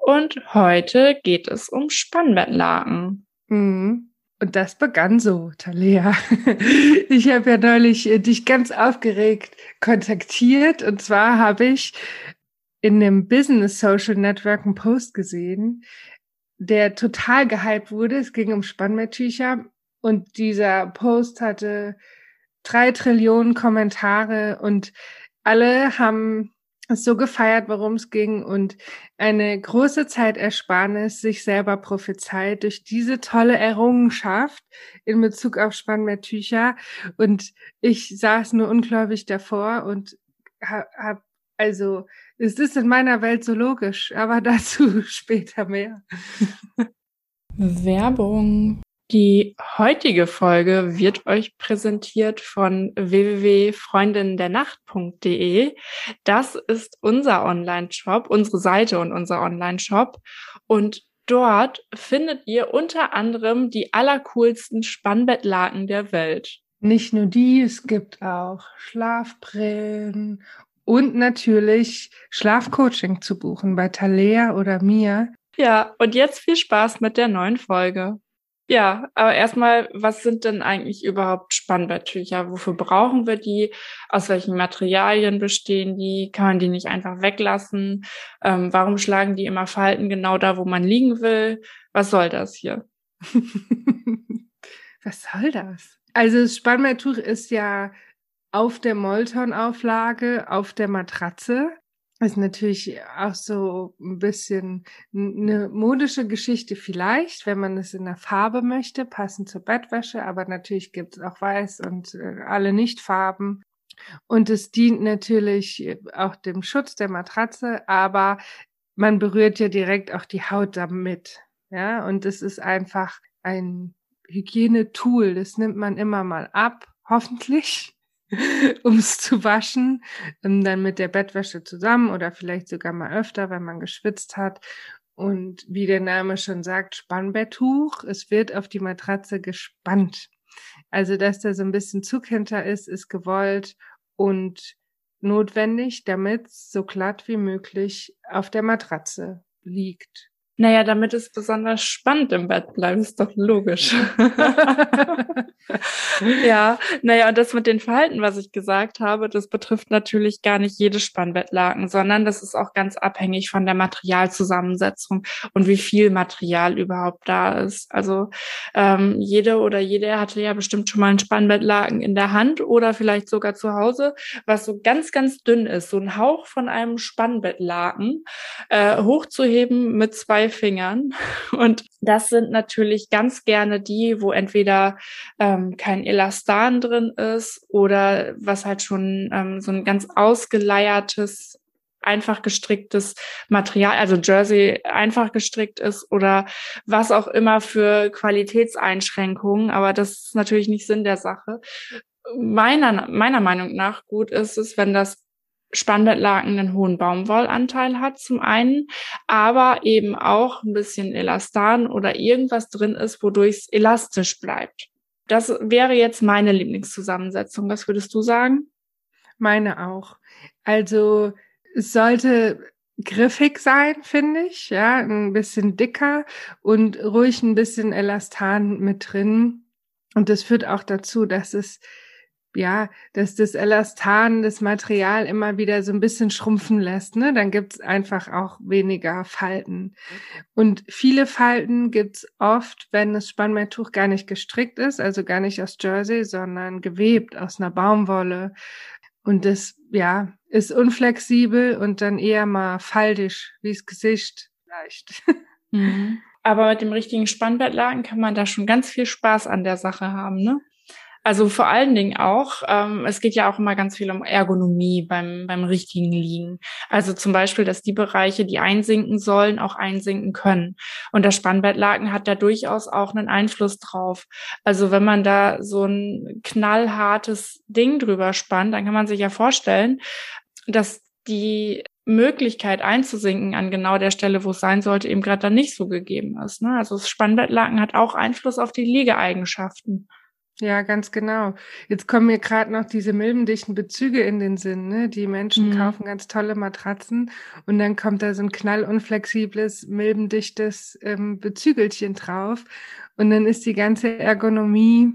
Und heute geht es um Spannbettlaken. Mhm. Und das begann so, Talea. Ich habe ja neulich äh, dich ganz aufgeregt kontaktiert. Und zwar habe ich in dem Business Social Network einen Post gesehen, der total gehypt wurde. Es ging um Spannbetttücher und dieser Post hatte drei Trillionen Kommentare und alle haben so gefeiert, worum es ging und eine große Zeitersparnis sich selber prophezeit durch diese tolle Errungenschaft in Bezug auf Spannbetttücher. Und ich saß nur ungläubig davor und habe hab also, es ist in meiner Welt so logisch, aber dazu später mehr. Werbung. Die heutige Folge wird euch präsentiert von www.freundinnendernacht.de. Das ist unser Online-Shop, unsere Seite und unser Online-Shop. Und dort findet ihr unter anderem die allercoolsten Spannbettlaken der Welt. Nicht nur die, es gibt auch Schlafbrillen und natürlich Schlafcoaching zu buchen bei Talea oder mir. Ja, und jetzt viel Spaß mit der neuen Folge. Ja, aber erstmal, was sind denn eigentlich überhaupt Spannbetttücher? Wofür brauchen wir die? Aus welchen Materialien bestehen die? Kann man die nicht einfach weglassen? Ähm, warum schlagen die immer Falten genau da, wo man liegen will? Was soll das hier? was soll das? Also das Spannbetttuch ist ja auf der Molton-Auflage auf der Matratze. Ist natürlich auch so ein bisschen eine modische Geschichte vielleicht, wenn man es in der Farbe möchte, passend zur Bettwäsche, aber natürlich gibt es auch weiß und äh, alle Nichtfarben. Und es dient natürlich auch dem Schutz der Matratze, aber man berührt ja direkt auch die Haut damit. Ja, und es ist einfach ein Hygienetool. Das nimmt man immer mal ab, hoffentlich. um es zu waschen, ähm, dann mit der Bettwäsche zusammen oder vielleicht sogar mal öfter, wenn man geschwitzt hat. Und wie der Name schon sagt, Spannbetttuch, es wird auf die Matratze gespannt. Also, dass da so ein bisschen Zug hinter ist, ist gewollt und notwendig, damit es so glatt wie möglich auf der Matratze liegt. Naja, damit es besonders spannend im Bett bleibt, ist doch logisch. ja, naja, und das mit den Falten, was ich gesagt habe, das betrifft natürlich gar nicht jedes Spannbettlaken, sondern das ist auch ganz abhängig von der Materialzusammensetzung und wie viel Material überhaupt da ist. Also ähm, jede oder jede hatte ja bestimmt schon mal ein Spannbettlaken in der Hand oder vielleicht sogar zu Hause, was so ganz, ganz dünn ist, so ein Hauch von einem Spannbettlaken äh, hochzuheben mit zwei Fingern. Und das sind natürlich ganz gerne die, wo entweder ähm, kein Elastan drin ist oder was halt schon ähm, so ein ganz ausgeleiertes einfach gestricktes Material, also Jersey einfach gestrickt ist oder was auch immer für Qualitätseinschränkungen, aber das ist natürlich nicht Sinn der Sache. Meiner, meiner Meinung nach gut ist es, wenn das Spannbettlaken einen hohen Baumwollanteil hat zum einen, aber eben auch ein bisschen Elastan oder irgendwas drin ist, wodurch es elastisch bleibt. Das wäre jetzt meine Lieblingszusammensetzung. Was würdest du sagen? Meine auch. Also es sollte griffig sein, finde ich, ja, ein bisschen dicker und ruhig ein bisschen Elastan mit drin. Und das führt auch dazu, dass es ja, dass das Elastan das Material immer wieder so ein bisschen schrumpfen lässt, ne? Dann gibt's einfach auch weniger Falten. Und viele Falten gibt's oft, wenn das Spannbetttuch gar nicht gestrickt ist, also gar nicht aus Jersey, sondern gewebt aus einer Baumwolle. Und das, ja, ist unflexibel und dann eher mal faltisch, wie das Gesicht vielleicht. Mhm. Aber mit dem richtigen Spannbettlaken kann man da schon ganz viel Spaß an der Sache haben, ne? Also vor allen Dingen auch, ähm, es geht ja auch immer ganz viel um Ergonomie beim, beim richtigen Liegen. Also zum Beispiel, dass die Bereiche, die einsinken sollen, auch einsinken können. Und das Spannbettlaken hat da durchaus auch einen Einfluss drauf. Also wenn man da so ein knallhartes Ding drüber spannt, dann kann man sich ja vorstellen, dass die Möglichkeit einzusinken an genau der Stelle, wo es sein sollte, eben gerade dann nicht so gegeben ist. Ne? Also das Spannbettlaken hat auch Einfluss auf die Liegeeigenschaften. Ja, ganz genau. Jetzt kommen mir gerade noch diese milbendichten Bezüge in den Sinn. Ne? Die Menschen mhm. kaufen ganz tolle Matratzen und dann kommt da so ein knallunflexibles, milbendichtes ähm, Bezügelchen drauf und dann ist die ganze Ergonomie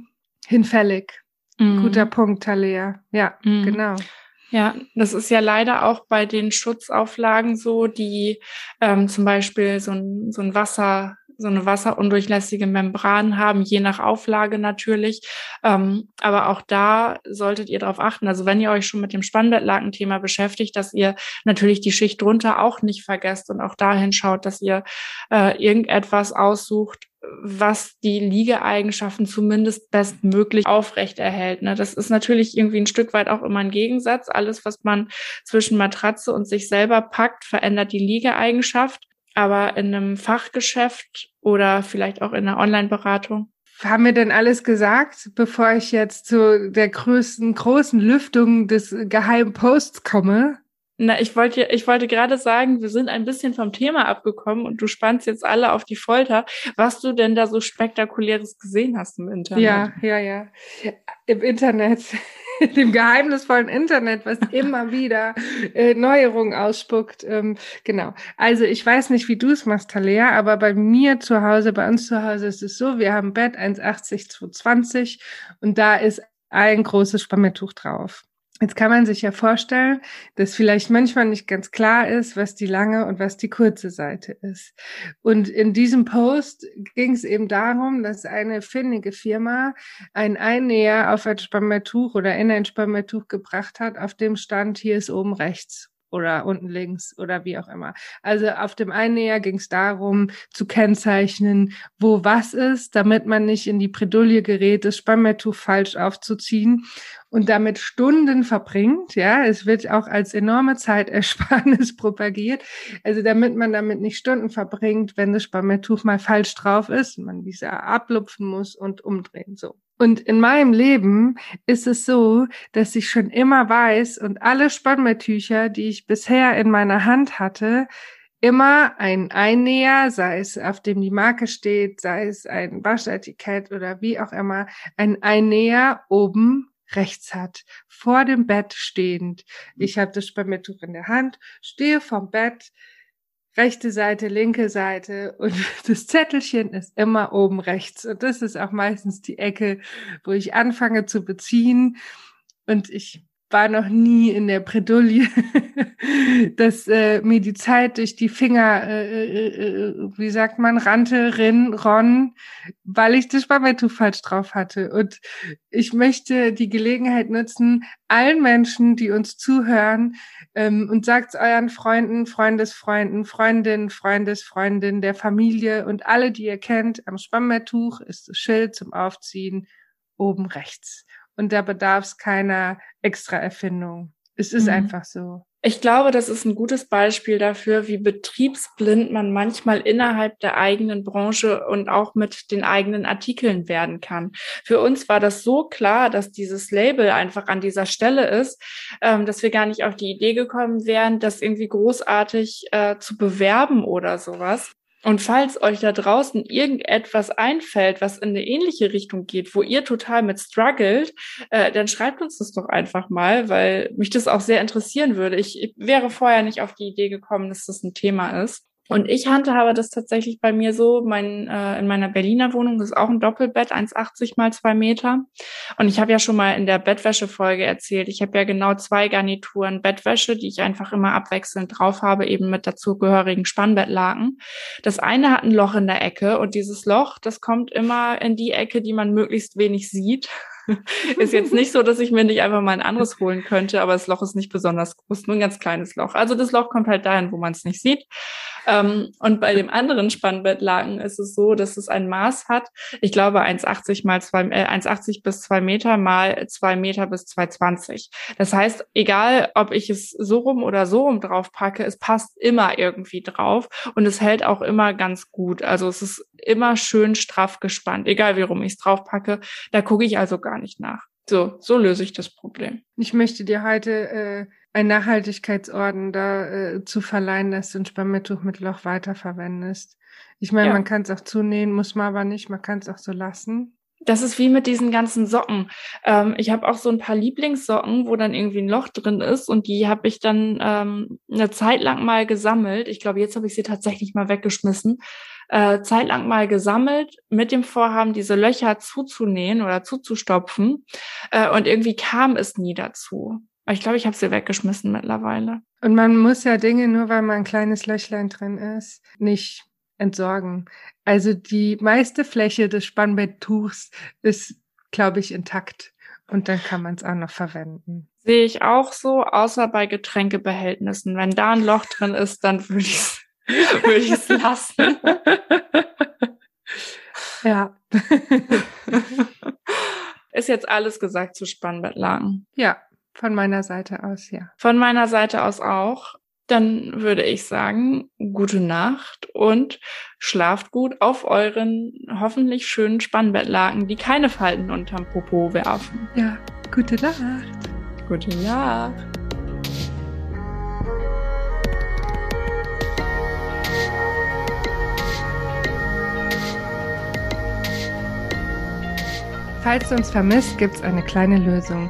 hinfällig. Mhm. Guter Punkt, Talea. Ja, mhm. genau. Ja, das ist ja leider auch bei den Schutzauflagen so, die ähm, zum Beispiel so ein, so ein Wasser so eine wasserundurchlässige Membran haben, je nach Auflage natürlich. Ähm, aber auch da solltet ihr darauf achten. Also wenn ihr euch schon mit dem Spannbettlaken-Thema beschäftigt, dass ihr natürlich die Schicht drunter auch nicht vergesst und auch dahin schaut, dass ihr äh, irgendetwas aussucht, was die Liegeeigenschaften zumindest bestmöglich aufrechterhält. Ne? Das ist natürlich irgendwie ein Stück weit auch immer ein Gegensatz. Alles, was man zwischen Matratze und sich selber packt, verändert die Liegeeigenschaft aber in einem Fachgeschäft oder vielleicht auch in einer Online-Beratung? Haben wir denn alles gesagt, bevor ich jetzt zu der größten, großen Lüftung des geheimen Posts komme? Na, ich wollte, ich wollte gerade sagen, wir sind ein bisschen vom Thema abgekommen und du spannst jetzt alle auf die Folter, was du denn da so spektakuläres gesehen hast im Internet. Ja, ja, ja. Im Internet. dem geheimnisvollen Internet, was immer wieder äh, Neuerungen ausspuckt. Ähm, genau. Also ich weiß nicht, wie du es machst, Talea, aber bei mir zu Hause, bei uns zu Hause ist es so, wir haben Bett 1,80, 220 und da ist ein großes Spammertuch drauf. Jetzt kann man sich ja vorstellen, dass vielleicht manchmal nicht ganz klar ist, was die lange und was die kurze Seite ist. Und in diesem Post ging es eben darum, dass eine findige Firma ein Einnäher auf ein Spammertuch oder in ein Spammertuch gebracht hat, auf dem stand, hier ist oben rechts oder unten links oder wie auch immer. Also auf dem Einnäher ging es darum, zu kennzeichnen, wo was ist, damit man nicht in die Bredouille gerät, das Spammertuch falsch aufzuziehen und damit Stunden verbringt. Ja, es wird auch als enorme Zeitersparnis propagiert. Also damit man damit nicht Stunden verbringt, wenn das Sparmettuch mal falsch drauf ist, man diese ablupfen muss und umdrehen, so. Und in meinem Leben ist es so, dass ich schon immer weiß und alle Spannmettücher, die ich bisher in meiner Hand hatte, immer ein Einnäher, sei es auf dem die Marke steht, sei es ein Waschetikett oder wie auch immer, ein Einnäher oben rechts hat, vor dem Bett stehend. Ich habe das Sperrmittuch in der Hand, stehe vom Bett, rechte Seite, linke Seite und das Zettelchen ist immer oben rechts. Und das ist auch meistens die Ecke, wo ich anfange zu beziehen. Und ich war noch nie in der Bredouille, dass äh, mir die Zeit durch die Finger, äh, äh, äh, wie sagt man, rannte, rinn, ron, weil ich das Sparmettuch falsch drauf hatte. Und ich möchte die Gelegenheit nutzen, allen Menschen, die uns zuhören, ähm, und sagt euren Freunden, Freundesfreunden, Freundinnen, Freundesfreundinnen, der Familie und alle, die ihr kennt, am Sparmettuch ist das Schild zum Aufziehen oben rechts und da bedarf es keiner extra Erfindung. Es ist mhm. einfach so. Ich glaube, das ist ein gutes Beispiel dafür, wie betriebsblind man manchmal innerhalb der eigenen Branche und auch mit den eigenen Artikeln werden kann. Für uns war das so klar, dass dieses Label einfach an dieser Stelle ist, ähm, dass wir gar nicht auf die Idee gekommen wären, das irgendwie großartig äh, zu bewerben oder sowas. Und falls euch da draußen irgendetwas einfällt, was in eine ähnliche Richtung geht, wo ihr total mit struggelt, äh, dann schreibt uns das doch einfach mal, weil mich das auch sehr interessieren würde. Ich, ich wäre vorher nicht auf die Idee gekommen, dass das ein Thema ist. Und ich handhabe das tatsächlich bei mir so, mein, äh, in meiner Berliner Wohnung ist auch ein Doppelbett, 1,80 mal zwei Meter. Und ich habe ja schon mal in der Bettwäsche-Folge erzählt, ich habe ja genau zwei Garnituren Bettwäsche, die ich einfach immer abwechselnd drauf habe, eben mit dazugehörigen Spannbettlaken. Das eine hat ein Loch in der Ecke und dieses Loch, das kommt immer in die Ecke, die man möglichst wenig sieht. ist jetzt nicht so, dass ich mir nicht einfach mal ein anderes holen könnte, aber das Loch ist nicht besonders groß, nur ein ganz kleines Loch. Also das Loch kommt halt dahin, wo man es nicht sieht. Ähm, und bei dem anderen Spannbettlaken ist es so, dass es ein Maß hat. Ich glaube 1,80 mal zwei, äh, 1,80 bis zwei Meter mal zwei Meter bis 2,20. Das heißt, egal ob ich es so rum oder so rum drauf packe, es passt immer irgendwie drauf und es hält auch immer ganz gut. Also es ist immer schön straff gespannt, egal wie rum ich es drauf packe. Da gucke ich also gar nicht nach. So, so löse ich das Problem. Ich möchte dir heute äh, ein Nachhaltigkeitsorden da äh, zu verleihen, dass du ein Sperrmittuch mit Loch weiterverwendest. Ich meine, ja. man kann es auch zunähen, muss man aber nicht, man kann es auch so lassen. Das ist wie mit diesen ganzen Socken. Ähm, ich habe auch so ein paar Lieblingssocken, wo dann irgendwie ein Loch drin ist und die habe ich dann ähm, eine Zeit lang mal gesammelt. Ich glaube, jetzt habe ich sie tatsächlich mal weggeschmissen äh, zeitlang mal gesammelt mit dem Vorhaben, diese Löcher zuzunähen oder zuzustopfen. Äh, und irgendwie kam es nie dazu. Ich glaube, ich habe sie weggeschmissen mittlerweile. Und man muss ja Dinge, nur weil mal ein kleines Löchlein drin ist, nicht entsorgen. Also die meiste Fläche des Spannbetttuchs ist, glaube ich, intakt. Und dann kann man es auch noch verwenden. Sehe ich auch so, außer bei Getränkebehältnissen. Wenn da ein Loch drin ist, dann würde ich es würde ich es lassen. ja. Ist jetzt alles gesagt zu Spannbettlagen? Ja, von meiner Seite aus, ja. Von meiner Seite aus auch. Dann würde ich sagen, gute Nacht und schlaft gut auf euren hoffentlich schönen Spannbettlaken, die keine Falten unterm Popo werfen. Ja, gute Nacht. Gute Nacht. Falls du uns vermisst, gibt es eine kleine Lösung.